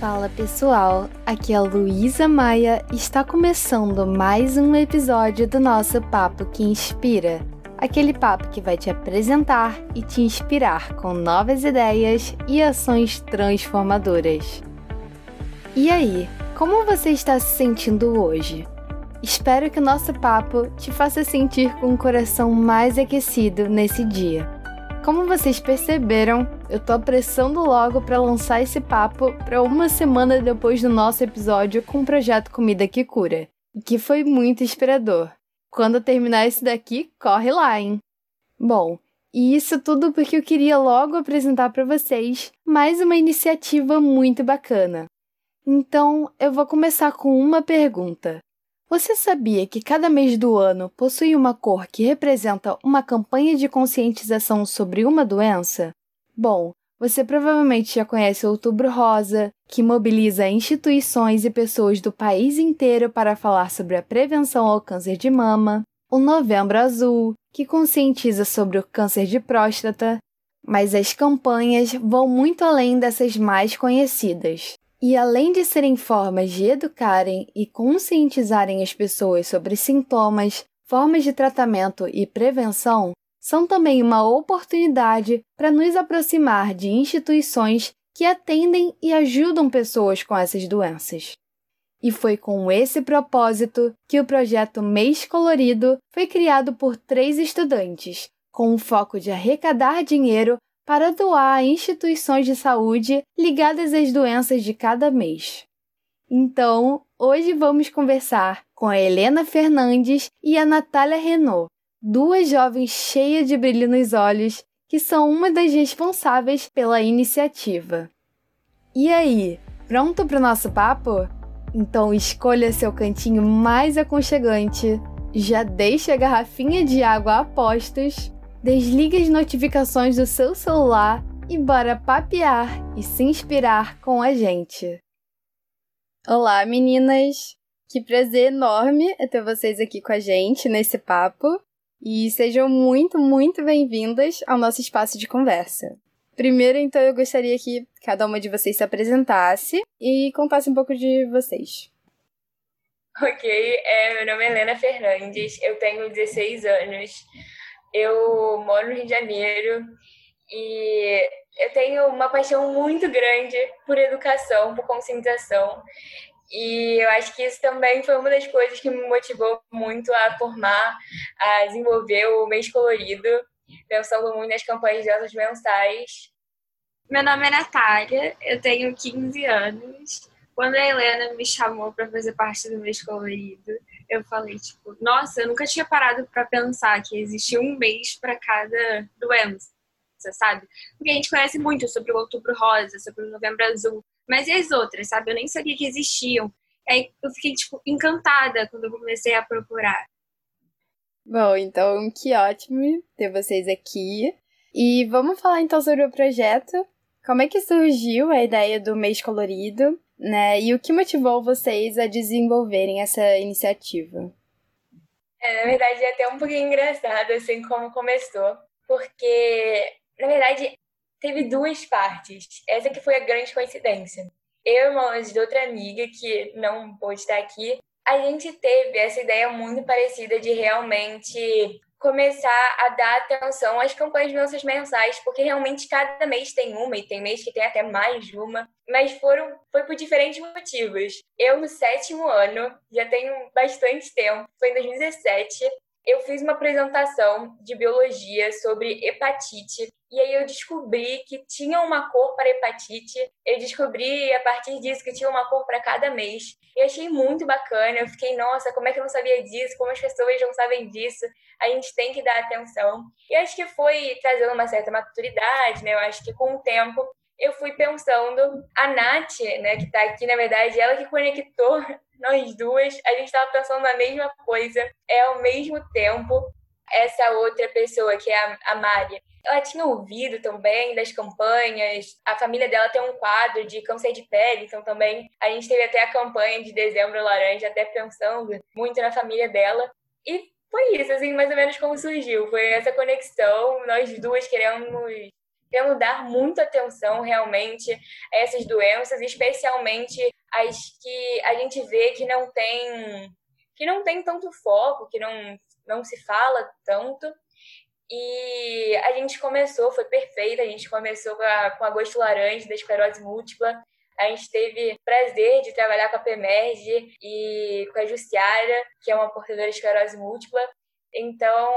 Fala pessoal, aqui é a Luísa Maia e está começando mais um episódio do nosso Papo que Inspira. Aquele papo que vai te apresentar e te inspirar com novas ideias e ações transformadoras. E aí, como você está se sentindo hoje? Espero que o nosso papo te faça sentir com o coração mais aquecido nesse dia. Como vocês perceberam, eu tô apressando logo para lançar esse papo para uma semana depois do nosso episódio com o projeto Comida que Cura, que foi muito inspirador. Quando terminar esse daqui, corre lá, hein? Bom, e isso tudo porque eu queria logo apresentar para vocês mais uma iniciativa muito bacana. Então, eu vou começar com uma pergunta. Você sabia que cada mês do ano possui uma cor que representa uma campanha de conscientização sobre uma doença? Bom, você provavelmente já conhece o Outubro Rosa, que mobiliza instituições e pessoas do país inteiro para falar sobre a prevenção ao câncer de mama, o Novembro Azul, que conscientiza sobre o câncer de próstata, mas as campanhas vão muito além dessas mais conhecidas. E além de serem formas de educarem e conscientizarem as pessoas sobre sintomas, formas de tratamento e prevenção, são também uma oportunidade para nos aproximar de instituições que atendem e ajudam pessoas com essas doenças. E foi com esse propósito que o projeto Mês Colorido foi criado por três estudantes, com o foco de arrecadar dinheiro para doar a instituições de saúde ligadas às doenças de cada mês. Então, hoje vamos conversar com a Helena Fernandes e a Natália Renault, duas jovens cheias de brilho nos olhos que são uma das responsáveis pela iniciativa. E aí, pronto para o nosso papo? Então escolha seu cantinho mais aconchegante, já deixe a garrafinha de água a postos Desligue as notificações do seu celular e bora papear e se inspirar com a gente. Olá, meninas! Que prazer enorme é ter vocês aqui com a gente nesse papo. E sejam muito, muito bem-vindas ao nosso espaço de conversa. Primeiro, então, eu gostaria que cada uma de vocês se apresentasse e contasse um pouco de vocês. Ok, é, meu nome é Helena Fernandes, eu tenho 16 anos, eu moro no Rio de Janeiro e eu tenho uma paixão muito grande por educação, por conscientização. E eu acho que isso também foi uma das coisas que me motivou muito a formar, a desenvolver o mês colorido, pensando muito nas campanhas de doenças mensais. Meu nome é Natália, eu tenho 15 anos. Quando a Helena me chamou para fazer parte do mês colorido, eu falei, tipo, nossa, eu nunca tinha parado para pensar que existia um mês para cada doença, sabe? Porque a gente conhece muito sobre o Outubro Rosa, sobre o Novembro Azul, mas e as outras, sabe? Eu nem sabia que existiam. Aí eu fiquei, tipo, encantada quando eu comecei a procurar. Bom, então que ótimo ter vocês aqui. E vamos falar então sobre o projeto. Como é que surgiu a ideia do mês colorido? né? E o que motivou vocês a desenvolverem essa iniciativa? É, na verdade, é até um pouquinho engraçado, assim, como começou. Porque, na verdade, teve duas partes. Essa que foi a grande coincidência. Eu, irmã de outra amiga que não pôde estar aqui, a gente teve essa ideia muito parecida de realmente começar a dar atenção às campanhas de doenças mensais, porque realmente cada mês tem uma e tem mês que tem até mais de uma, mas foram foi por diferentes motivos. Eu no sétimo ano, já tenho bastante tempo, foi em 2017, eu fiz uma apresentação de biologia sobre hepatite e aí eu descobri que tinha uma cor para hepatite. Eu descobri a partir disso que tinha uma cor para cada mês. Eu achei muito bacana. Eu fiquei, nossa, como é que eu não sabia disso? Como as pessoas não sabem disso? A gente tem que dar atenção. E acho que foi trazendo uma certa maturidade, né? Eu acho que com o tempo eu fui pensando, a Nath, né, que está aqui, na verdade, ela que conectou nós duas, a gente estava pensando na mesma coisa, é ao mesmo tempo essa outra pessoa, que é a, a Mari, ela tinha ouvido também das campanhas, a família dela tem um quadro de câncer de pele, então também a gente teve até a campanha de dezembro laranja, até pensando muito na família dela. E foi isso, assim, mais ou menos como surgiu. Foi essa conexão, nós duas queremos querendo dar muita atenção realmente a essas doenças, especialmente as que a gente vê que não tem que não tem tanto foco, que não, não se fala tanto. E a gente começou, foi perfeito, a gente começou com, a, com agosto laranja da esclerose múltipla. A gente teve prazer de trabalhar com a PEMERG e com a Justiara, que é uma portadora de esclerose múltipla. Então,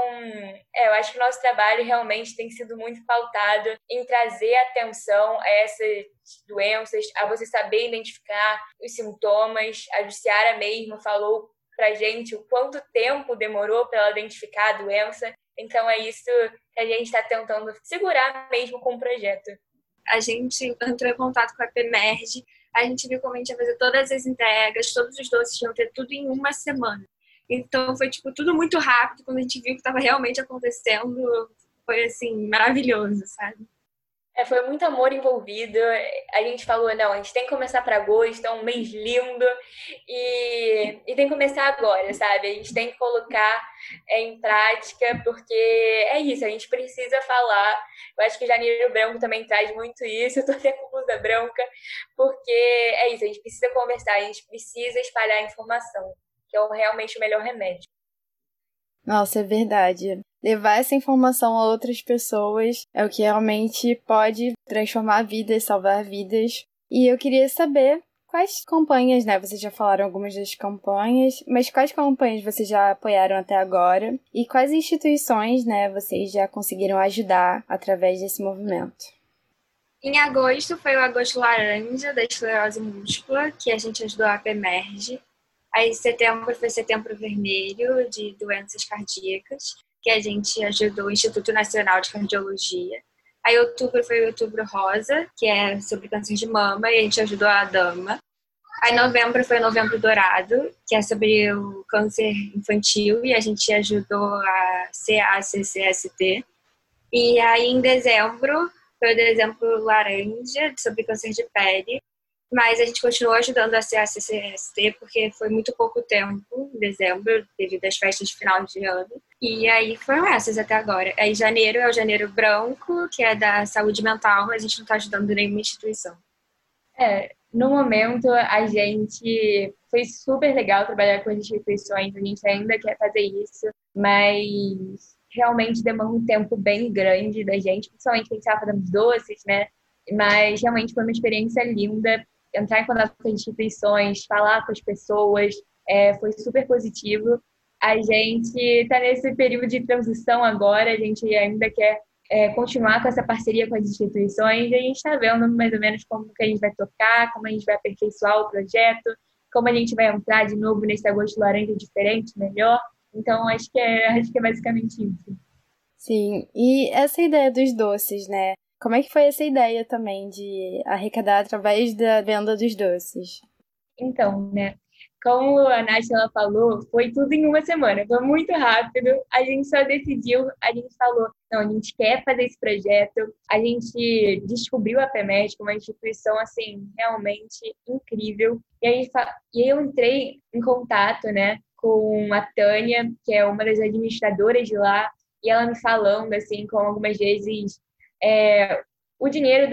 é, eu acho que o nosso trabalho realmente tem sido muito pautado em trazer atenção a essas doenças, a você saber identificar os sintomas. A Justiara mesmo falou pra gente o quanto tempo demorou para ela identificar a doença. Então, é isso que a gente está tentando segurar mesmo com o projeto. A gente entrou em contato com a PEMERG, a gente viu como a gente ia fazer todas as entregas, todos os doces iam ter tudo em uma semana. Então foi tipo tudo muito rápido quando a gente viu que estava realmente acontecendo, foi assim maravilhoso, sabe? É, foi muito amor envolvido. A gente falou, não, a gente tem que começar para agosto, é um mês lindo e, e tem que começar agora, sabe? A gente tem que colocar em prática, porque é isso, a gente precisa falar. Eu acho que Janeiro Branco também traz muito isso, eu tô até com blusa branca, porque é isso, a gente precisa conversar, a gente precisa espalhar informação que é realmente o melhor remédio. Nossa, é verdade. Levar essa informação a outras pessoas é o que realmente pode transformar vidas, salvar vidas. E eu queria saber quais campanhas, né? Vocês já falaram algumas das campanhas, mas quais campanhas vocês já apoiaram até agora? E quais instituições, né, vocês já conseguiram ajudar através desse movimento? Em agosto foi o Agosto Laranja da Esclerose Múltipla, que a gente ajudou a PEMERGE. Aí setembro foi setembro vermelho de doenças cardíacas, que a gente ajudou o Instituto Nacional de Cardiologia. Aí outubro foi outubro rosa, que é sobre câncer de mama, e a gente ajudou a dama. Aí novembro foi novembro dourado, que é sobre o câncer infantil, e a gente ajudou a CACCST. E aí em dezembro foi o dezembro laranja, sobre câncer de pele, mas a gente continuou ajudando a CACCST porque foi muito pouco tempo, em dezembro, devido às festas de final de ano. E aí foram essas até agora. Aí janeiro é o janeiro branco, que é da saúde mental, mas a gente não está ajudando nenhuma instituição. É, no momento a gente foi super legal trabalhar com as instituições, a gente ainda quer fazer isso, mas realmente demanda um tempo bem grande da gente, principalmente quem está fazendo doces, né? Mas realmente foi uma experiência linda entrar em contato com as instituições, falar com as pessoas, é, foi super positivo. A gente está nesse período de transição agora, a gente ainda quer é, continuar com essa parceria com as instituições e a gente está vendo mais ou menos como que a gente vai tocar, como a gente vai aperfeiçoar o projeto, como a gente vai entrar de novo nesse agosto laranja diferente, melhor. Então, acho que é, acho que é basicamente isso. Sim, e essa ideia dos doces, né? Como é que foi essa ideia também de arrecadar através da venda dos doces? Então, né? Como a Nath ela falou, foi tudo em uma semana, foi muito rápido. A gente só decidiu, a gente falou, não, a gente quer fazer esse projeto. A gente descobriu a PEMED como uma instituição assim realmente incrível. E, a gente, e eu entrei em contato, né, com a Tânia, que é uma das administradoras de lá, e ela me falando assim, com algumas vezes é, o dinheiro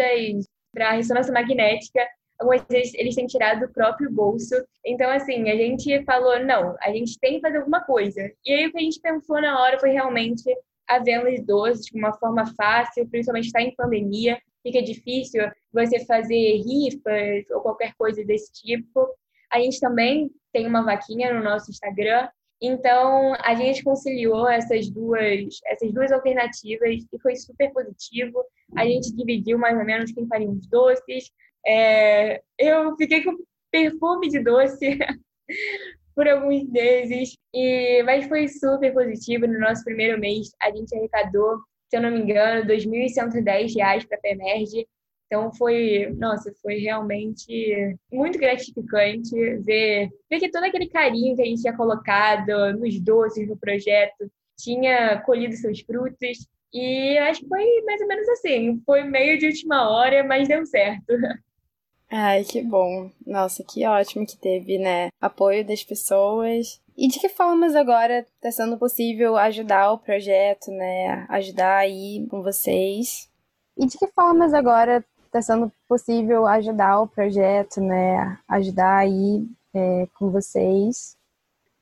para a ressonância magnética, algumas vezes eles têm tirado do próprio bolso. Então, assim, a gente falou, não, a gente tem que fazer alguma coisa. E aí o que a gente pensou na hora foi realmente a venda de doces de uma forma fácil, principalmente está em pandemia, fica difícil você fazer rifas ou qualquer coisa desse tipo. A gente também tem uma vaquinha no nosso Instagram, então, a gente conciliou essas duas, essas duas alternativas e foi super positivo. A gente dividiu mais ou menos quem faria os doces. É, eu fiquei com perfume de doce por alguns meses, e, mas foi super positivo. No nosso primeiro mês, a gente arrecadou, se eu não me engano, R$ 2.110 para a PEMERG. Então foi, nossa, foi realmente muito gratificante ver, ver que todo aquele carinho que a gente tinha colocado nos doces no projeto tinha colhido seus frutos. E acho que foi mais ou menos assim. Foi meio de última hora, mas deu certo. Ai, que bom. Nossa, que ótimo que teve, né? Apoio das pessoas. E de que formas agora está sendo possível ajudar o projeto, né? Ajudar aí com vocês? E de que formas agora está sendo possível ajudar o projeto, né? Ajudar aí é, com vocês?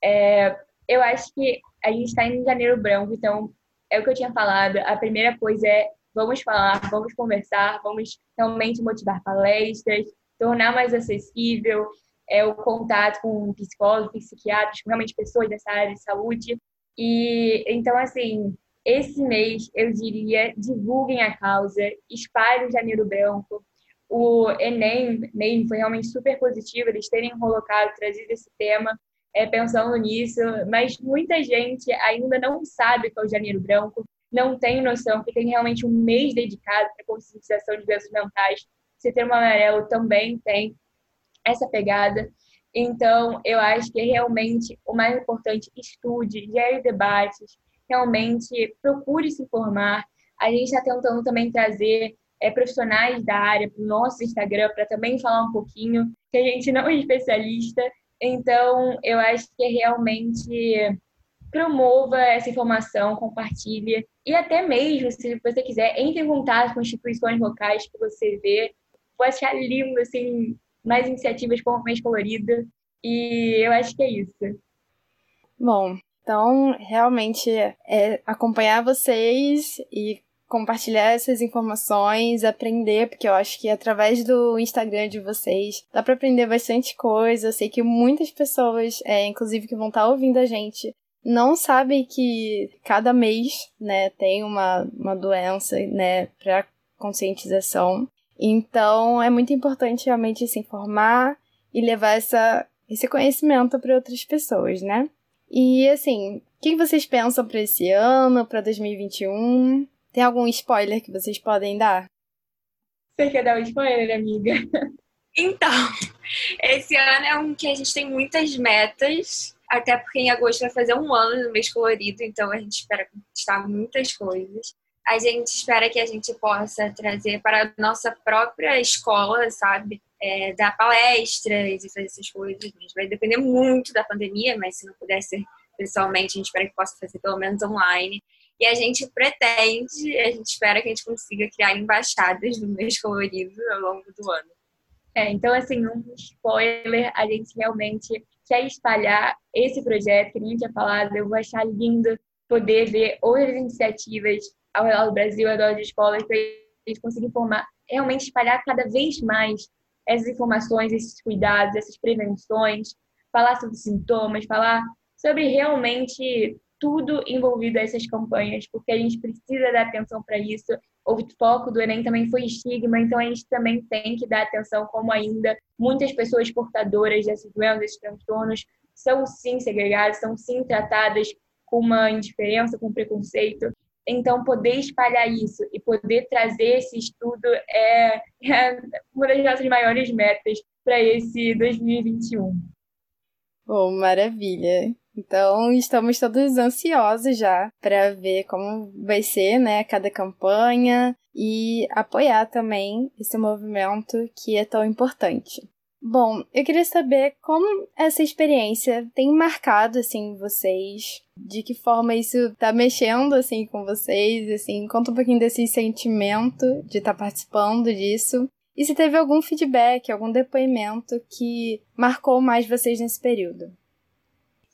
É, eu acho que a gente está em Janeiro Branco, então é o que eu tinha falado. A primeira coisa é vamos falar, vamos conversar, vamos realmente motivar palestras, tornar mais acessível é, o contato com psicólogos, psiquiatras, realmente pessoas dessa área de saúde. E então, assim, esse mês eu diria divulguem a causa, espalhem o Janeiro Branco. O Enem mesmo foi realmente super positivo eles terem colocado, trazido esse tema, é, pensando nisso, mas muita gente ainda não sabe o que é o Janeiro Branco, não tem noção que tem realmente um mês dedicado para conscientização de doenças mentais. Setembro Amarelo também tem essa pegada. Então, eu acho que realmente o mais importante, estude, gere debates, realmente procure se informar. A gente está tentando também trazer é, profissionais da área para o nosso Instagram para também falar um pouquinho, que a gente não é especialista. Então, eu acho que realmente promova essa informação, compartilhe e até mesmo, se você quiser, entre em contato com instituições locais que você vê. Vou achar lindo, assim, mais iniciativas como Mês Colorida. E eu acho que é isso. Bom, então realmente é acompanhar vocês e compartilhar essas informações, aprender, porque eu acho que através do Instagram de vocês dá para aprender bastante coisa. Eu sei que muitas pessoas, é, inclusive que vão estar tá ouvindo a gente, não sabem que cada mês, né, tem uma, uma doença, né, para conscientização. Então, é muito importante realmente se informar e levar essa, esse conhecimento para outras pessoas, né? E assim, o que vocês pensam para esse ano, para 2021? Tem algum spoiler que vocês podem dar? Você quer dar um spoiler, amiga? Então, esse ano é um que a gente tem muitas metas, até porque em agosto vai fazer um ano no mês colorido, então a gente espera conquistar muitas coisas a gente espera que a gente possa trazer para a nossa própria escola, sabe? É, dar palestras e fazer essas coisas. Vai depender muito da pandemia, mas se não puder ser pessoalmente, a gente espera que possa fazer pelo menos online. E a gente pretende, a gente espera que a gente consiga criar embaixadas do mês colorido ao longo do ano. É, então, assim, um spoiler, a gente realmente quer espalhar esse projeto, que a gente tinha falado, eu vou achar lindo poder ver outras iniciativas ao redor do Brasil, ao redor de escolas, para eles conseguirem formar, realmente espalhar cada vez mais essas informações, esses cuidados, essas prevenções, falar sobre sintomas, falar sobre realmente tudo envolvido a essas campanhas, porque a gente precisa dar atenção para isso. O foco do Enem também foi estigma, então a gente também tem que dar atenção como ainda muitas pessoas portadoras dessas doenças, desses transtornos, são sim segregadas, são sim tratadas com uma indiferença, com preconceito. Então, poder espalhar isso e poder trazer esse estudo é, é uma das nossas maiores metas para esse 2021. Bom, maravilha. Então, estamos todos ansiosos já para ver como vai ser, né, cada campanha e apoiar também esse movimento que é tão importante. Bom, eu queria saber como essa experiência tem marcado, assim, vocês, de que forma isso tá mexendo, assim, com vocês, assim, conta um pouquinho desse sentimento de estar tá participando disso. E se teve algum feedback, algum depoimento que marcou mais vocês nesse período?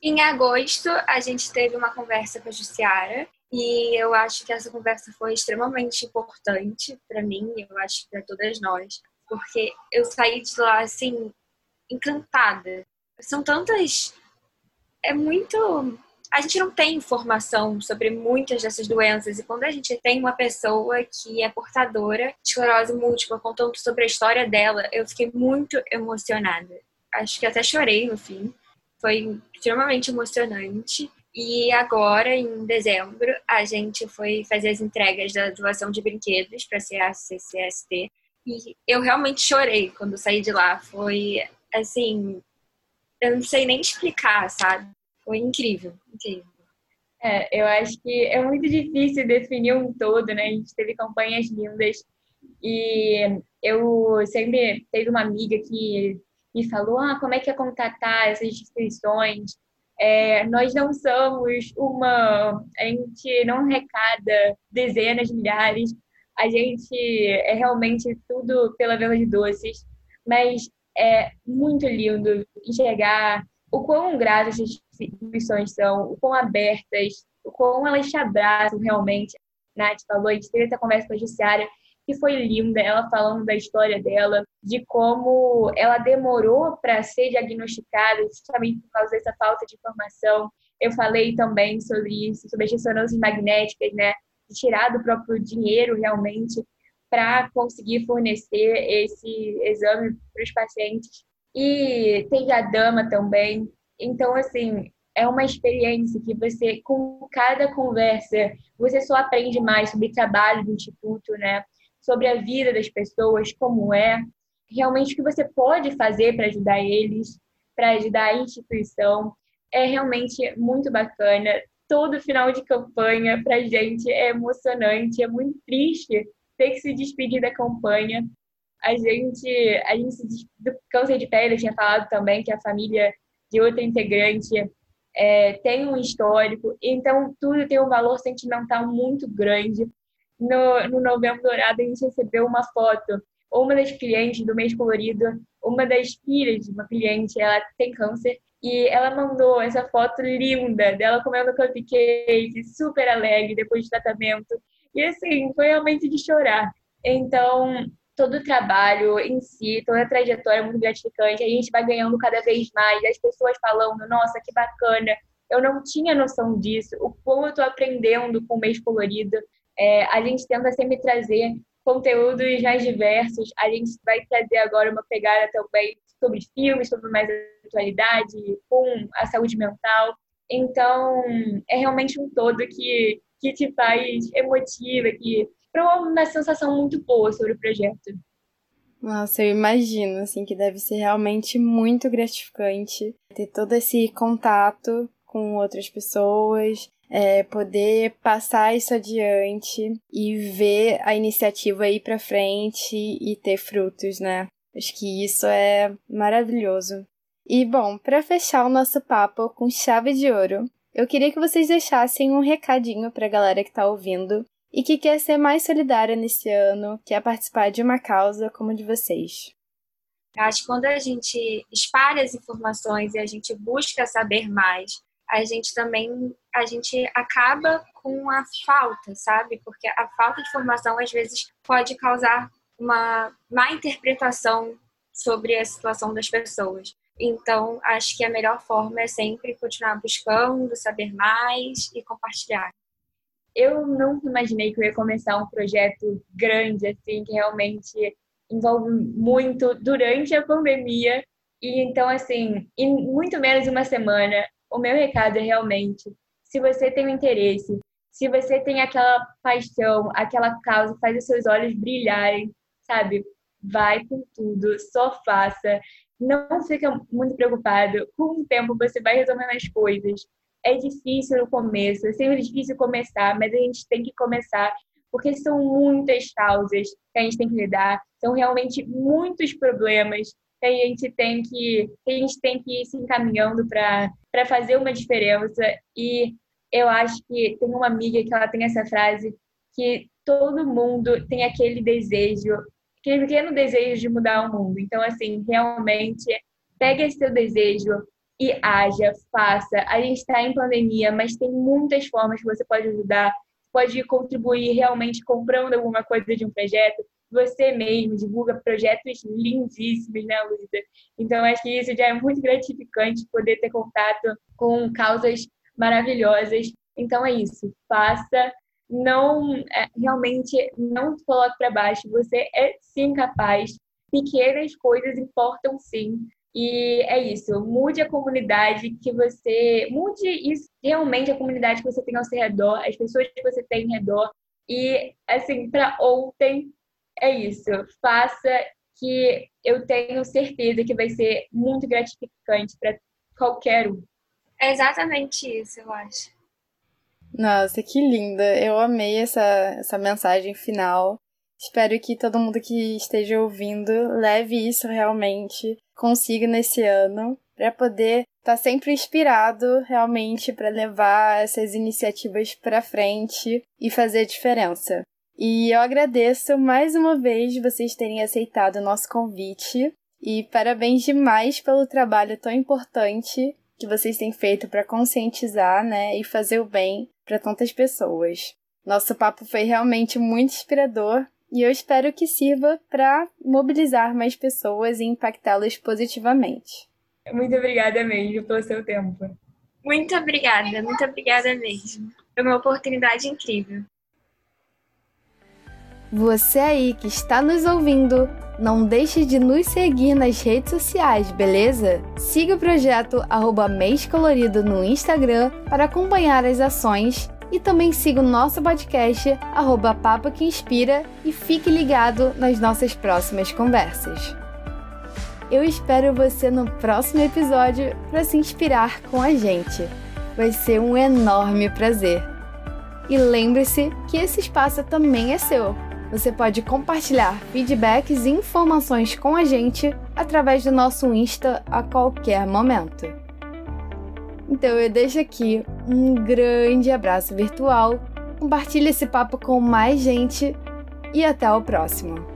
Em agosto, a gente teve uma conversa com a Jussiara e eu acho que essa conversa foi extremamente importante para mim, eu acho para todas nós, porque eu saí de lá assim encantada. São tantas é muito a gente não tem informação sobre muitas dessas doenças e quando a gente tem uma pessoa que é portadora de esclerose múltipla contando sobre a história dela, eu fiquei muito emocionada. Acho que até chorei no fim. Foi extremamente emocionante. E agora, em dezembro, a gente foi fazer as entregas da doação de brinquedos para a CCST e eu realmente chorei quando saí de lá. Foi assim, eu não sei nem explicar, sabe? Foi incrível, incrível. É, eu acho que é muito difícil definir um todo, né? A gente teve campanhas lindas e eu sempre teve uma amiga que me falou, ah, como é que é contatar essas instituições? É, nós não somos uma, a gente não arrecada dezenas, milhares, A gente é realmente tudo pela venda de doces, mas é muito lindo enxergar o quão gratas as instituições são, o quão abertas, o quão elas te abraçam realmente. Nath falou, a gente teve essa conversa com a Jussiara, que foi linda, ela falando da história dela, de como ela demorou para ser diagnosticada justamente por causa dessa falta de informação. Eu falei também sobre isso, sobre as ressonâncias magnéticas, né? Tirar do próprio dinheiro realmente para conseguir fornecer esse exame para os pacientes. E teve a dama também. Então, assim, é uma experiência que você, com cada conversa, você só aprende mais sobre trabalho do Instituto, né? Sobre a vida das pessoas, como é, realmente o que você pode fazer para ajudar eles, para ajudar a instituição. É realmente muito bacana. Todo final de campanha, para a gente, é emocionante, é muito triste ter que se despedir da campanha. A gente, a gente se do câncer de pele, eu tinha falado também que a família de outra integrante é, tem um histórico, então tudo tem um valor sentimental muito grande. No, no Novembro Dourado, a gente recebeu uma foto. Uma das clientes do mês colorido, uma das filhas de uma cliente, ela tem câncer, e ela mandou essa foto linda dela comendo cupcake, super alegre depois do tratamento. E assim, foi realmente de chorar. Então, todo o trabalho em si, toda a trajetória é muito gratificante. A gente vai ganhando cada vez mais, as pessoas falando, nossa, que bacana, eu não tinha noção disso, o como eu estou aprendendo com o mês colorido. É, a gente tenta sempre trazer conteúdos mais diversos. A gente vai trazer agora uma pegada também sobre filmes, sobre mais atualidade, com a saúde mental. Então, é realmente um todo que que te faz emotiva, que promove uma sensação muito boa sobre o projeto. Nossa, eu imagino, assim, que deve ser realmente muito gratificante ter todo esse contato com outras pessoas, é, poder passar isso adiante e ver a iniciativa ir para frente e ter frutos, né? Acho que isso é maravilhoso. E bom, para fechar o nosso papo com chave de ouro, eu queria que vocês deixassem um recadinho para a galera que está ouvindo e que quer ser mais solidária nesse ano, quer participar de uma causa como a de vocês. Eu acho que quando a gente espalha as informações e a gente busca saber mais, a gente também a gente acaba com a falta, sabe? Porque a falta de informação às vezes pode causar uma má interpretação sobre a situação das pessoas. Então, acho que a melhor forma é sempre continuar buscando, saber mais e compartilhar. Eu nunca imaginei que eu ia começar um projeto grande, assim, que realmente envolve muito durante a pandemia. E então, assim, em muito menos de uma semana, o meu recado é realmente: se você tem um interesse, se você tem aquela paixão, aquela causa, faz os seus olhos brilharem, sabe? Vai com tudo, só faça não fica muito preocupado. Com o tempo você vai resolvendo as coisas. É difícil no começo, é sempre difícil começar, mas a gente tem que começar porque são muitas causas que a gente tem que lidar, são realmente muitos problemas que a gente tem que, que a gente tem que ir se encaminhando para fazer uma diferença. E eu acho que tem uma amiga que ela tem essa frase que todo mundo tem aquele desejo pequeno desejo de mudar o mundo. Então, assim, realmente, pegue esse seu desejo e haja, faça. A gente está em pandemia, mas tem muitas formas que você pode ajudar. Pode contribuir realmente comprando alguma coisa de um projeto. Você mesmo divulga projetos lindíssimos, né, Luísa? Então, acho que isso já é muito gratificante poder ter contato com causas maravilhosas. Então, é isso. Faça, não é, realmente não se coloque para baixo. Você é sim capaz. Pequenas coisas importam sim. E é isso. Mude a comunidade que você. Mude isso, realmente a comunidade que você tem ao seu redor, as pessoas que você tem ao redor. E, assim, para ontem, é isso. Faça que eu tenho certeza que vai ser muito gratificante para qualquer um. É exatamente isso, eu acho. Nossa, que linda! Eu amei essa, essa mensagem final. Espero que todo mundo que esteja ouvindo leve isso realmente, consiga nesse ano, para poder estar tá sempre inspirado realmente para levar essas iniciativas para frente e fazer diferença. E eu agradeço mais uma vez vocês terem aceitado o nosso convite. E parabéns demais pelo trabalho tão importante que vocês têm feito para conscientizar, né, e fazer o bem para tantas pessoas. Nosso papo foi realmente muito inspirador e eu espero que sirva para mobilizar mais pessoas e impactá-las positivamente. Muito obrigada mesmo pelo seu tempo. Muito obrigada, muito obrigada mesmo. Foi uma oportunidade incrível. Você aí que está nos ouvindo, não deixe de nos seguir nas redes sociais, beleza? Siga o projeto arroba Mês Colorido no Instagram para acompanhar as ações e também siga o nosso podcast arroba Papo que Inspira e fique ligado nas nossas próximas conversas. Eu espero você no próximo episódio para se inspirar com a gente. Vai ser um enorme prazer. E lembre-se que esse espaço também é seu. Você pode compartilhar feedbacks e informações com a gente através do nosso Insta a qualquer momento. Então eu deixo aqui um grande abraço virtual, compartilhe esse papo com mais gente e até o próximo.